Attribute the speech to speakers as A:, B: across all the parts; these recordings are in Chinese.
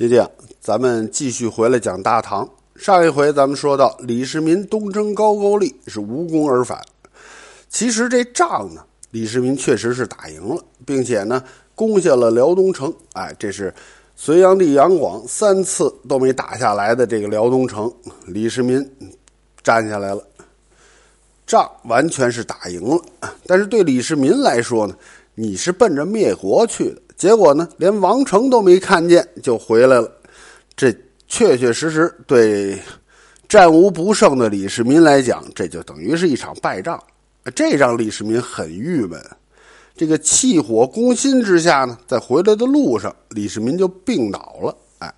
A: 姐姐，咱们继续回来讲大唐。上一回咱们说到李世民东征高句丽是无功而返，其实这仗呢，李世民确实是打赢了，并且呢攻下了辽东城。哎，这是隋炀帝杨广三次都没打下来的这个辽东城，李世民占下来了，仗完全是打赢了。但是对李世民来说呢，你是奔着灭国去的。结果呢，连王成都没看见就回来了，这确确实实对战无不胜的李世民来讲，这就等于是一场败仗。这让李世民很郁闷。这个气火攻心之下呢，在回来的路上，李世民就病倒了。哎，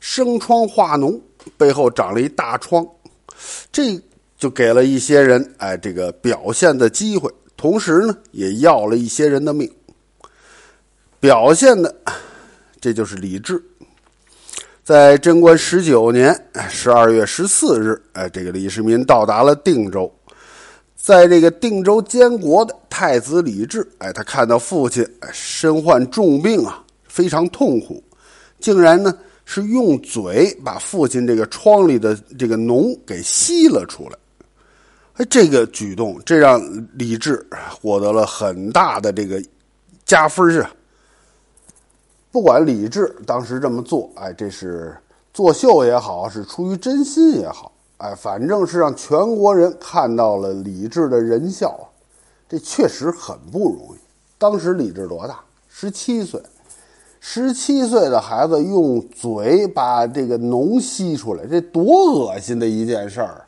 A: 生疮化脓，背后长了一大疮，这就给了一些人哎这个表现的机会，同时呢，也要了一些人的命。表现的，这就是李治。在贞观十九年十二月十四日，哎，这个李世民到达了定州，在这个定州监国的太子李治，哎，他看到父亲身患重病啊，非常痛苦，竟然呢是用嘴把父亲这个窗里的这个脓给吸了出来。哎，这个举动，这让李治获得了很大的这个加分啊。不管李治当时这么做，哎，这是作秀也好，是出于真心也好，哎，反正是让全国人看到了李治的仁孝，这确实很不容易。当时李治多大？十七岁，十七岁的孩子用嘴把这个脓吸出来，这多恶心的一件事儿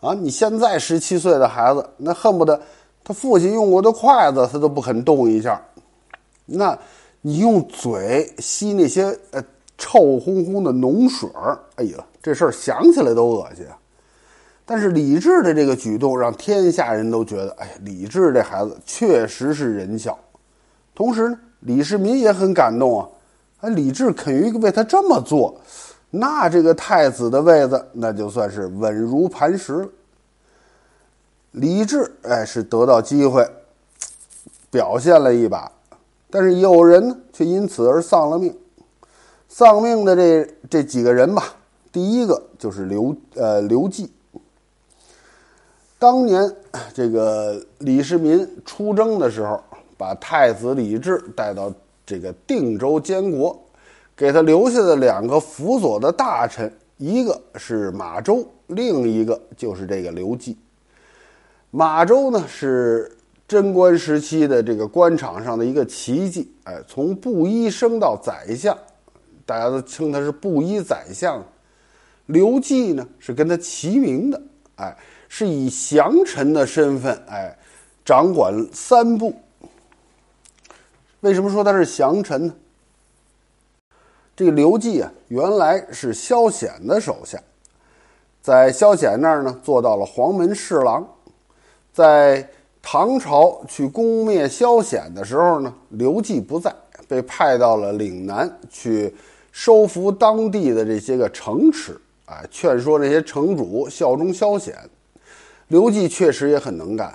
A: 啊！你现在十七岁的孩子，那恨不得他父亲用过的筷子，他都不肯动一下，那。你用嘴吸那些呃臭烘烘的脓水儿，哎呀，这事儿想起来都恶心。但是李治的这个举动让天下人都觉得，哎，李治这孩子确实是仁孝。同时呢，李世民也很感动啊，哎，李治肯于为他这么做，那这个太子的位子那就算是稳如磐石了。李治哎是得到机会，表现了一把。但是有人呢，却因此而丧了命。丧命的这这几个人吧，第一个就是刘呃刘季。当年这个李世民出征的时候，把太子李治带到这个定州监国，给他留下的两个辅佐的大臣，一个是马周，另一个就是这个刘季。马周呢是。贞观时期的这个官场上的一个奇迹，哎，从布衣升到宰相，大家都称他是布衣宰相。刘季呢是跟他齐名的，哎，是以降臣的身份，哎，掌管三部。为什么说他是降臣呢？这个刘季啊，原来是萧显的手下，在萧显那儿呢做到了黄门侍郎，在。唐朝去攻灭萧显的时候呢，刘季不在，被派到了岭南去收服当地的这些个城池，哎，劝说这些城主效忠萧显。刘季确实也很能干，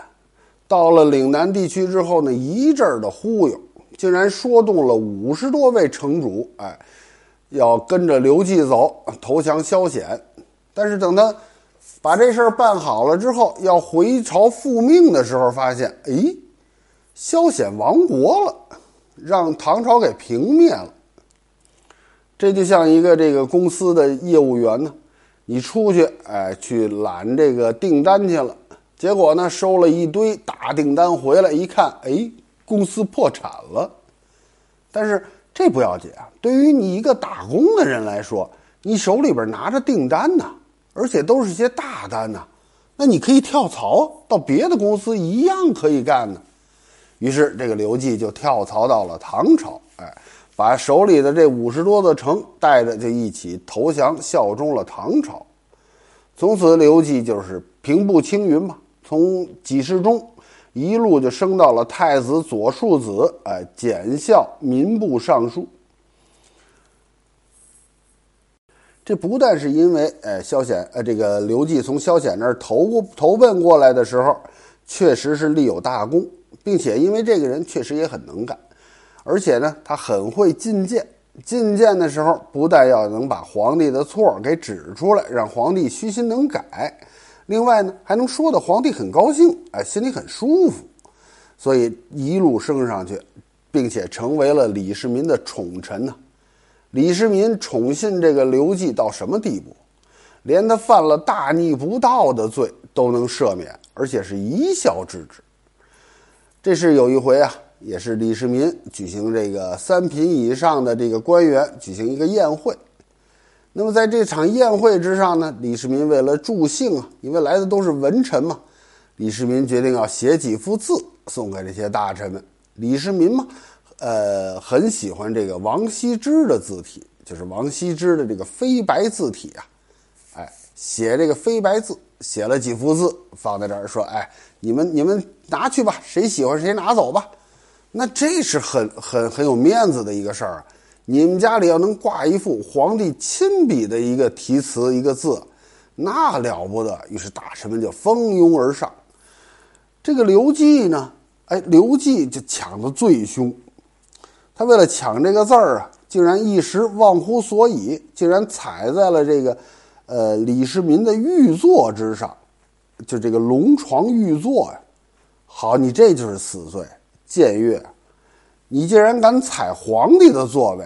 A: 到了岭南地区之后呢，一阵的忽悠，竟然说动了五十多位城主，哎，要跟着刘季走，投降萧显。但是等他。把这事儿办好了之后，要回朝复命的时候，发现，哎，萧显亡国了，让唐朝给平灭了。这就像一个这个公司的业务员呢，你出去，哎，去揽这个订单去了，结果呢，收了一堆大订单回来，一看，哎，公司破产了。但是这不要紧啊，对于你一个打工的人来说，你手里边拿着订单呢。而且都是些大单呐，那你可以跳槽到别的公司，一样可以干呢。于是这个刘季就跳槽到了唐朝，哎，把手里的这五十多座城带着就一起投降效忠了唐朝。从此刘季就是平步青云嘛，从给事中一路就升到了太子左庶子，哎，检校民部尚书。这不但是因为，哎，萧显，呃，这个刘季从萧显那儿投过投奔过来的时候，确实是立有大功，并且因为这个人确实也很能干，而且呢，他很会进谏，进谏的时候，不但要能把皇帝的错给指出来，让皇帝虚心能改，另外呢，还能说的皇帝很高兴，哎，心里很舒服，所以一路升上去，并且成为了李世民的宠臣呢。李世民宠信这个刘季到什么地步？连他犯了大逆不道的罪都能赦免，而且是一笑置之。这是有一回啊。也是李世民举行这个三品以上的这个官员举行一个宴会，那么在这场宴会之上呢，李世民为了助兴啊，因为来的都是文臣嘛，李世民决定要写几幅字送给这些大臣们。李世民嘛，呃，很喜欢这个王羲之的字体，就是王羲之的这个飞白字体啊，哎，写这个飞白字，写了几幅字放在这儿，说，哎，你们你们拿去吧，谁喜欢谁拿走吧。那这是很很很有面子的一个事儿啊！你们家里要能挂一幅皇帝亲笔的一个题词一个字，那了不得。于是大臣们就蜂拥而上。这个刘季呢，哎，刘季就抢的最凶。他为了抢这个字儿啊，竟然一时忘乎所以，竟然踩在了这个呃李世民的御座之上，就这个龙床御座呀。好，你这就是死罪。僭越，你竟然敢踩皇帝的座位！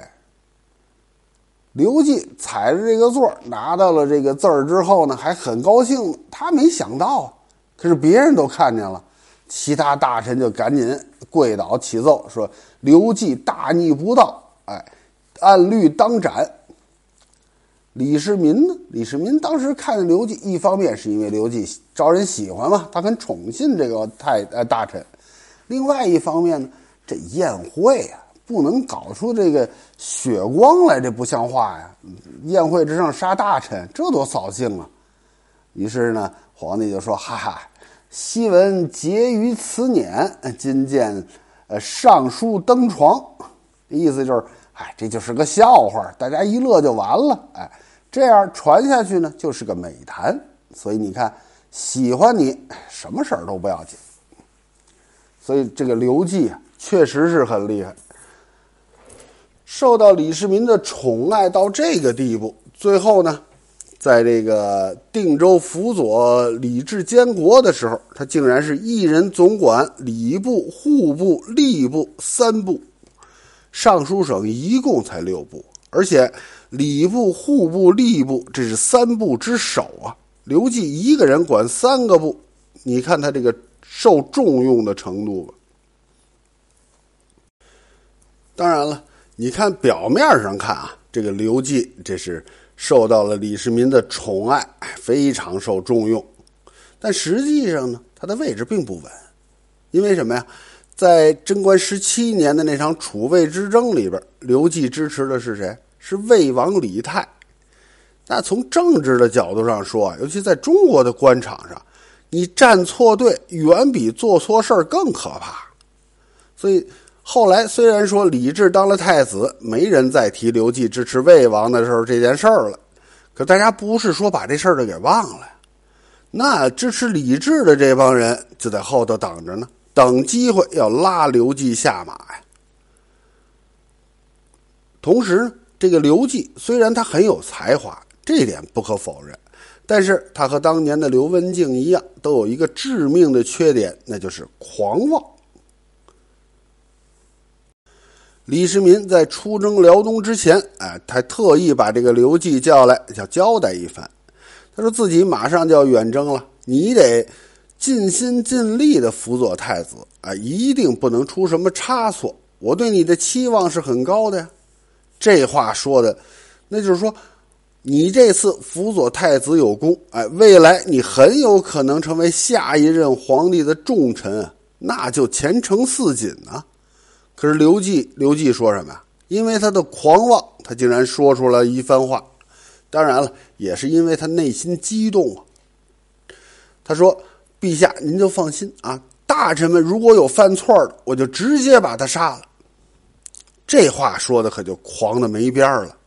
A: 刘季踩着这个座拿到了这个字儿之后呢，还很高兴。他没想到，可是别人都看见了，其他大臣就赶紧跪倒起奏，说刘季大逆不道，哎，按律当斩。李世民呢？李世民当时看见刘季，一方面是因为刘季招人喜欢嘛，他很宠信这个太呃大臣。另外一方面呢，这宴会啊，不能搞出这个血光来，这不像话呀！宴会之上杀大臣，这多扫兴啊！于是呢，皇帝就说：“哈哈，昔闻婕妤辞辇，今见呃尚书登床。”意思就是，哎，这就是个笑话，大家一乐就完了。哎，这样传下去呢，就是个美谈。所以你看，喜欢你，什么事儿都不要紧。所以这个刘季啊，确实是很厉害，受到李世民的宠爱到这个地步。最后呢，在这个定州辅佐李治监国的时候，他竟然是一人总管礼部、户部、吏部三部，尚书省一共才六部，而且礼部、户部、吏部这是三部之首啊。刘季一个人管三个部，你看他这个。受重用的程度吧。当然了，你看表面上看啊，这个刘季这是受到了李世民的宠爱，非常受重用。但实际上呢，他的位置并不稳，因为什么呀？在贞观十七年的那场储位之争里边，刘季支持的是谁？是魏王李泰。那从政治的角度上说啊，尤其在中国的官场上。你站错队，远比做错事儿更可怕。所以后来虽然说李治当了太子，没人再提刘季支持魏王的时候这件事儿了，可大家不是说把这事儿都给忘了？那支持李治的这帮人就在后头等着呢，等机会要拉刘季下马呀。同时，这个刘季虽然他很有才华，这点不可否认。但是他和当年的刘文静一样，都有一个致命的缺点，那就是狂妄。李世民在出征辽东之前，哎，他特意把这个刘季叫来，要交代一番。他说自己马上就要远征了，你得尽心尽力的辅佐太子啊，一定不能出什么差错。我对你的期望是很高的呀。这话说的，那就是说。你这次辅佐太子有功，哎，未来你很有可能成为下一任皇帝的重臣，那就前程似锦啊！可是刘季，刘季说什么呀？因为他的狂妄，他竟然说出了一番话。当然了，也是因为他内心激动啊。他说：“陛下，您就放心啊，大臣们如果有犯错的，我就直接把他杀了。”这话说的可就狂的没边儿了。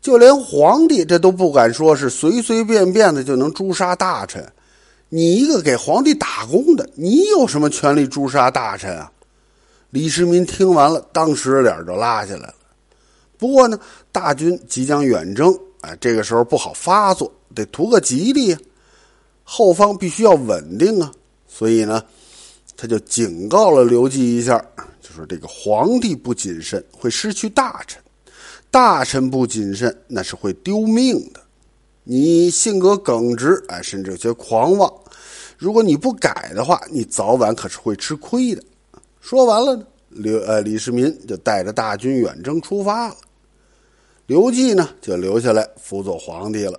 A: 就连皇帝这都不敢说是随随便便的就能诛杀大臣，你一个给皇帝打工的，你有什么权利诛杀大臣啊？李世民听完了，当时脸就拉下来了。不过呢，大军即将远征，哎，这个时候不好发作，得图个吉利呀。后方必须要稳定啊，所以呢，他就警告了刘季一下，就说这个皇帝不谨慎会失去大臣，大臣不谨慎那是会丢命的。你性格耿直，哎，甚至有些狂妄，如果你不改的话，你早晚可是会吃亏的。说完了呢，刘呃李世民就带着大军远征出发了，刘季呢就留下来辅佐皇帝了。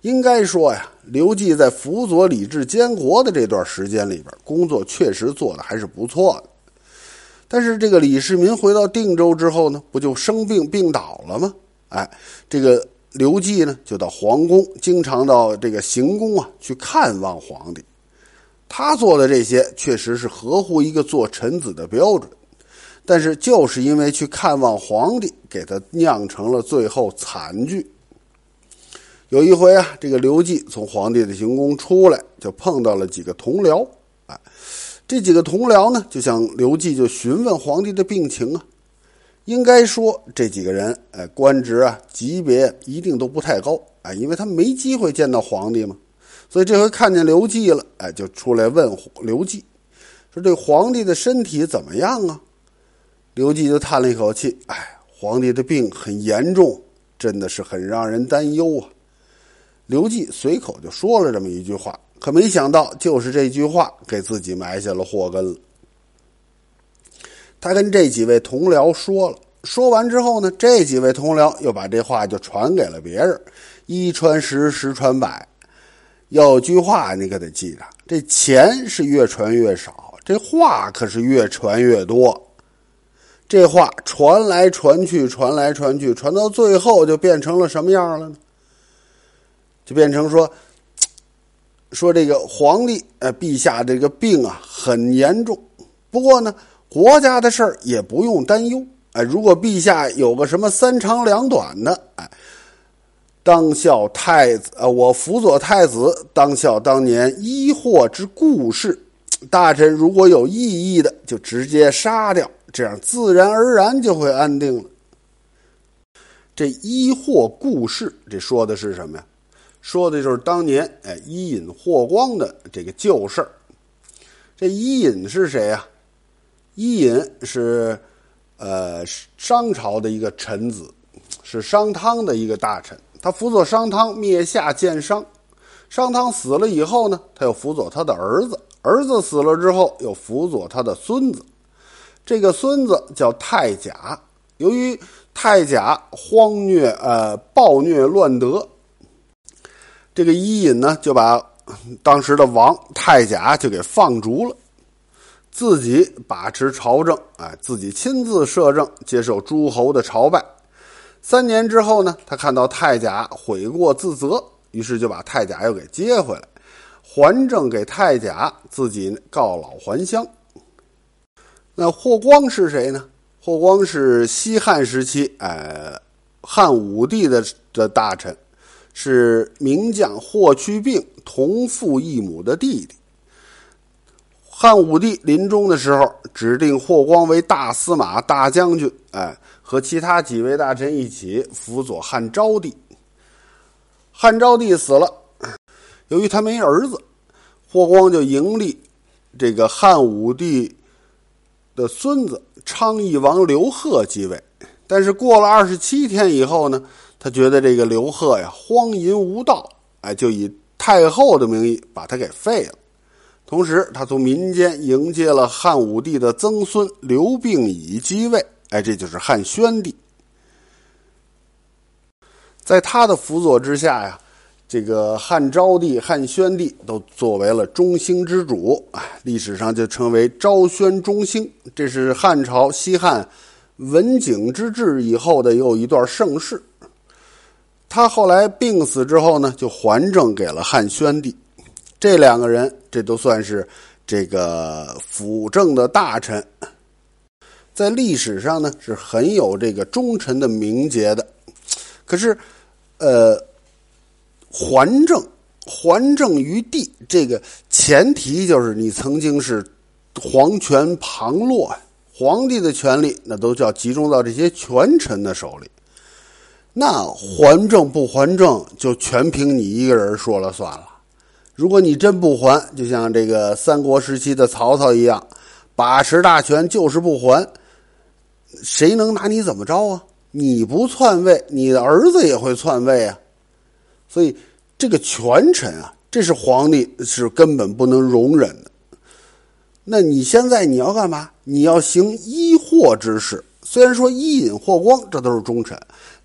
A: 应该说呀，刘季在辅佐李治监国的这段时间里边，工作确实做的还是不错的。但是这个李世民回到定州之后呢，不就生病病倒了吗？哎，这个刘季呢，就到皇宫，经常到这个行宫啊去看望皇帝。他做的这些确实是合乎一个做臣子的标准，但是就是因为去看望皇帝，给他酿成了最后惨剧。有一回啊，这个刘季从皇帝的行宫出来，就碰到了几个同僚。啊，这几个同僚呢，就向刘季就询问皇帝的病情啊。应该说，这几个人，哎，官职啊，级别一定都不太高，哎，因为他没机会见到皇帝嘛。所以这回看见刘季了，哎，就出来问刘季，说这皇帝的身体怎么样啊？刘季就叹了一口气，哎，皇帝的病很严重，真的是很让人担忧啊。刘季随口就说了这么一句话，可没想到，就是这句话给自己埋下了祸根了。他跟这几位同僚说了，说完之后呢，这几位同僚又把这话就传给了别人，一传十，十传百。有句话你可得记着：这钱是越传越少，这话可是越传越多。这话传来传去，传来传去，传到最后就变成了什么样了呢？就变成说，说这个皇帝，呃，陛下这个病啊很严重。不过呢，国家的事儿也不用担忧。哎，如果陛下有个什么三长两短的，哎，当效太子，呃，我辅佐太子，当效当年伊霍之故事。大臣如果有异议的，就直接杀掉，这样自然而然就会安定了。这伊霍故事，这说的是什么呀？说的就是当年哎，伊尹霍光的这个旧事儿。这伊尹是谁呀？伊尹是呃商朝的一个臣子，是商汤的一个大臣。他辅佐商汤灭夏建商。商汤死了以后呢，他又辅佐他的儿子。儿子死了之后，又辅佐他的孙子。这个孙子叫太甲。由于太甲荒虐呃暴虐乱德。这个伊尹呢，就把当时的王太甲就给放逐了，自己把持朝政，哎，自己亲自摄政，接受诸侯的朝拜。三年之后呢，他看到太甲悔过自责，于是就把太甲又给接回来，还政给太甲，自己告老还乡。那霍光是谁呢？霍光是西汉时期，呃，汉武帝的的大臣。是名将霍去病同父异母的弟弟。汉武帝临终的时候，指定霍光为大司马、大将军，哎，和其他几位大臣一起辅佐汉昭帝。汉昭帝死了，由于他没儿子，霍光就迎立这个汉武帝的孙子昌邑王刘贺继位。但是过了二十七天以后呢？他觉得这个刘贺呀荒淫无道，哎，就以太后的名义把他给废了。同时，他从民间迎接了汉武帝的曾孙刘病已继位，哎，这就是汉宣帝。在他的辅佐之下呀，这个汉昭帝、汉宣帝都作为了中兴之主，哎，历史上就称为昭宣中兴。这是汉朝西汉文景之治以后的又一段盛世。他后来病死之后呢，就还政给了汉宣帝。这两个人，这都算是这个辅政的大臣，在历史上呢是很有这个忠臣的名节的。可是，呃，还政还政于帝，这个前提就是你曾经是皇权旁落，皇帝的权力那都叫集中到这些权臣的手里。那还政不还政，就全凭你一个人说了算了。如果你真不还，就像这个三国时期的曹操一样，把持大权就是不还，谁能拿你怎么着啊？你不篡位，你的儿子也会篡位啊。所以这个权臣啊，这是皇帝是根本不能容忍的。那你现在你要干嘛？你要行医祸之事。虽然说伊尹、霍光这都是忠臣。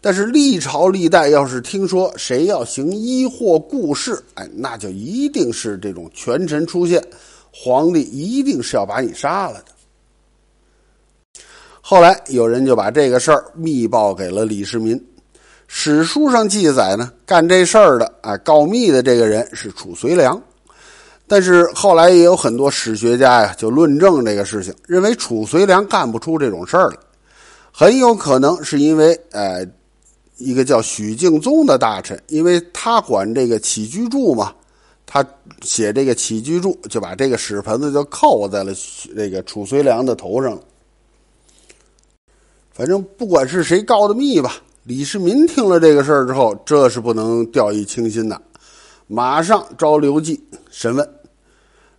A: 但是历朝历代要是听说谁要行医祸故事，哎，那就一定是这种权臣出现，皇帝一定是要把你杀了的。后来有人就把这个事儿密报给了李世民，史书上记载呢，干这事儿的啊，告密的这个人是褚遂良。但是后来也有很多史学家呀，就论证这个事情，认为褚遂良干不出这种事儿来，很有可能是因为，呃。一个叫许敬宗的大臣，因为他管这个起居注嘛，他写这个起居注，就把这个屎盆子就扣在了这个褚遂良的头上。反正不管是谁告的密吧，李世民听了这个事儿之后，这是不能掉以轻心的，马上召刘季审问。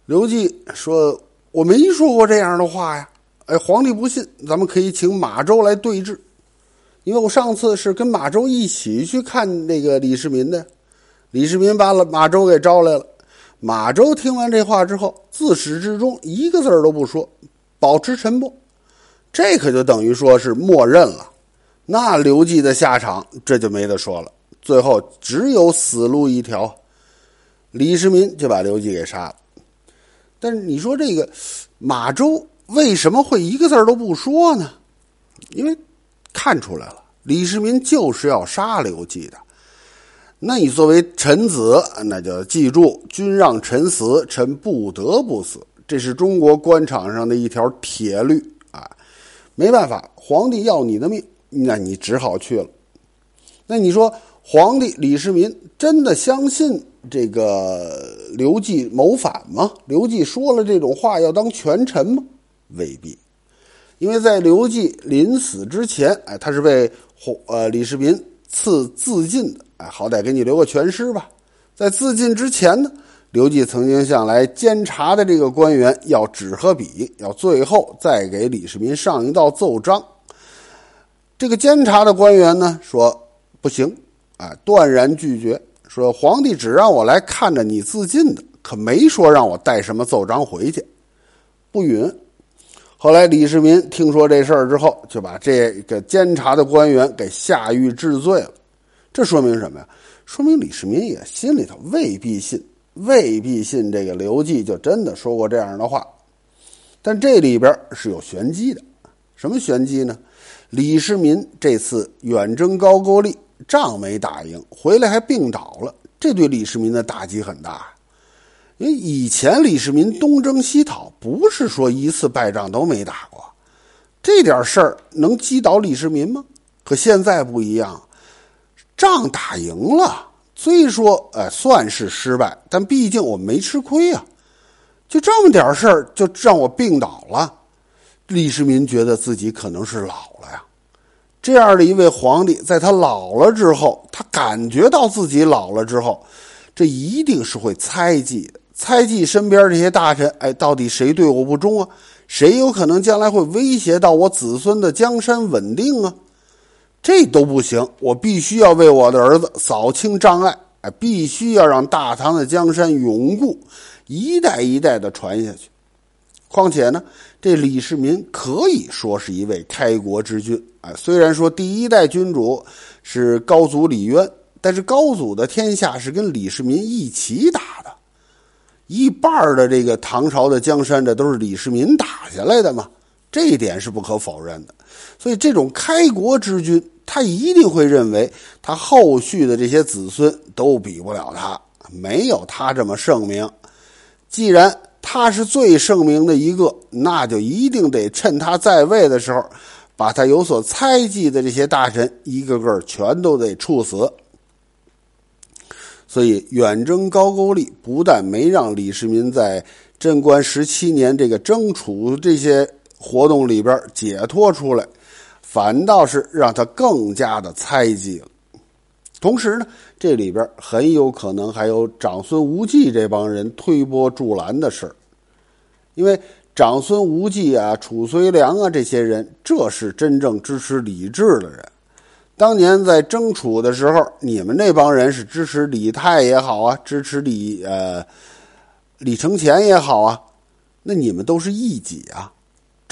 A: 刘季说：“我没说过这样的话呀！哎，皇帝不信，咱们可以请马周来对质。”因为我上次是跟马周一起去看那个李世民的，李世民把马周给招来了。马周听完这话之后，自始至终一个字儿都不说，保持沉默。这可就等于说是默认了。那刘季的下场这就没得说了，最后只有死路一条。李世民就把刘季给杀了。但是你说这个马周为什么会一个字都不说呢？因为。看出来了，李世民就是要杀刘季的。那你作为臣子，那就记住：君让臣死，臣不得不死。这是中国官场上的一条铁律！没办法，皇帝要你的命，那你只好去了。那你说，皇帝李世民真的相信这个刘季谋反吗？刘季说了这种话要当权臣吗？未必。因为在刘季临死之前，哎，他是被呃李世民赐自尽的，哎，好歹给你留个全尸吧。在自尽之前呢，刘季曾经向来监察的这个官员要纸和笔，要最后再给李世民上一道奏章。这个监察的官员呢说不行，哎，断然拒绝，说皇帝只让我来看着你自尽的，可没说让我带什么奏章回去，不允。后来李世民听说这事儿之后，就把这个监察的官员给下狱治罪了。这说明什么呀？说明李世民也心里头未必信，未必信这个刘季就真的说过这样的话。但这里边是有玄机的。什么玄机呢？李世民这次远征高句丽，仗没打赢，回来还病倒了，这对李世民的打击很大。因为以前李世民东征西讨，不是说一次败仗都没打过，这点事儿能击倒李世民吗？可现在不一样，仗打赢了，虽说哎算是失败，但毕竟我没吃亏啊。就这么点事儿就让我病倒了，李世民觉得自己可能是老了呀。这样的一位皇帝，在他老了之后，他感觉到自己老了之后，这一定是会猜忌。猜忌身边这些大臣，哎，到底谁对我不忠啊？谁有可能将来会威胁到我子孙的江山稳定啊？这都不行，我必须要为我的儿子扫清障碍，哎，必须要让大唐的江山永固，一代一代的传下去。况且呢，这李世民可以说是一位开国之君，哎，虽然说第一代君主是高祖李渊，但是高祖的天下是跟李世民一起打的。一半的这个唐朝的江山，这都是李世民打下来的嘛，这一点是不可否认的。所以，这种开国之君，他一定会认为他后续的这些子孙都比不了他，没有他这么盛名。既然他是最盛名的一个，那就一定得趁他在位的时候，把他有所猜忌的这些大臣一个个全都得处死。所以，远征高句丽不但没让李世民在贞观十七年这个征楚这些活动里边解脱出来，反倒是让他更加的猜忌了。同时呢，这里边很有可能还有长孙无忌这帮人推波助澜的事因为长孙无忌啊、褚遂良啊这些人，这是真正支持李治的人。当年在争楚的时候，你们那帮人是支持李泰也好啊，支持李呃李承乾也好啊，那你们都是异己啊。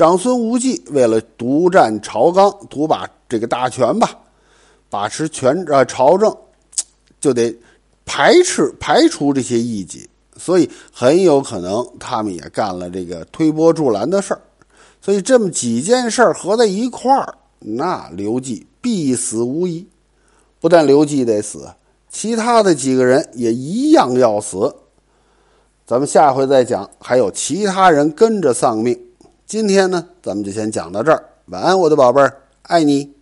A: 长孙无忌为了独占朝纲、独把这个大权吧，把持权呃朝政，就得排斥排除这些异己，所以很有可能他们也干了这个推波助澜的事儿。所以这么几件事儿合在一块儿，那刘季。必死无疑，不但刘季得死，其他的几个人也一样要死。咱们下回再讲，还有其他人跟着丧命。今天呢，咱们就先讲到这儿。晚安，我的宝贝儿，爱你。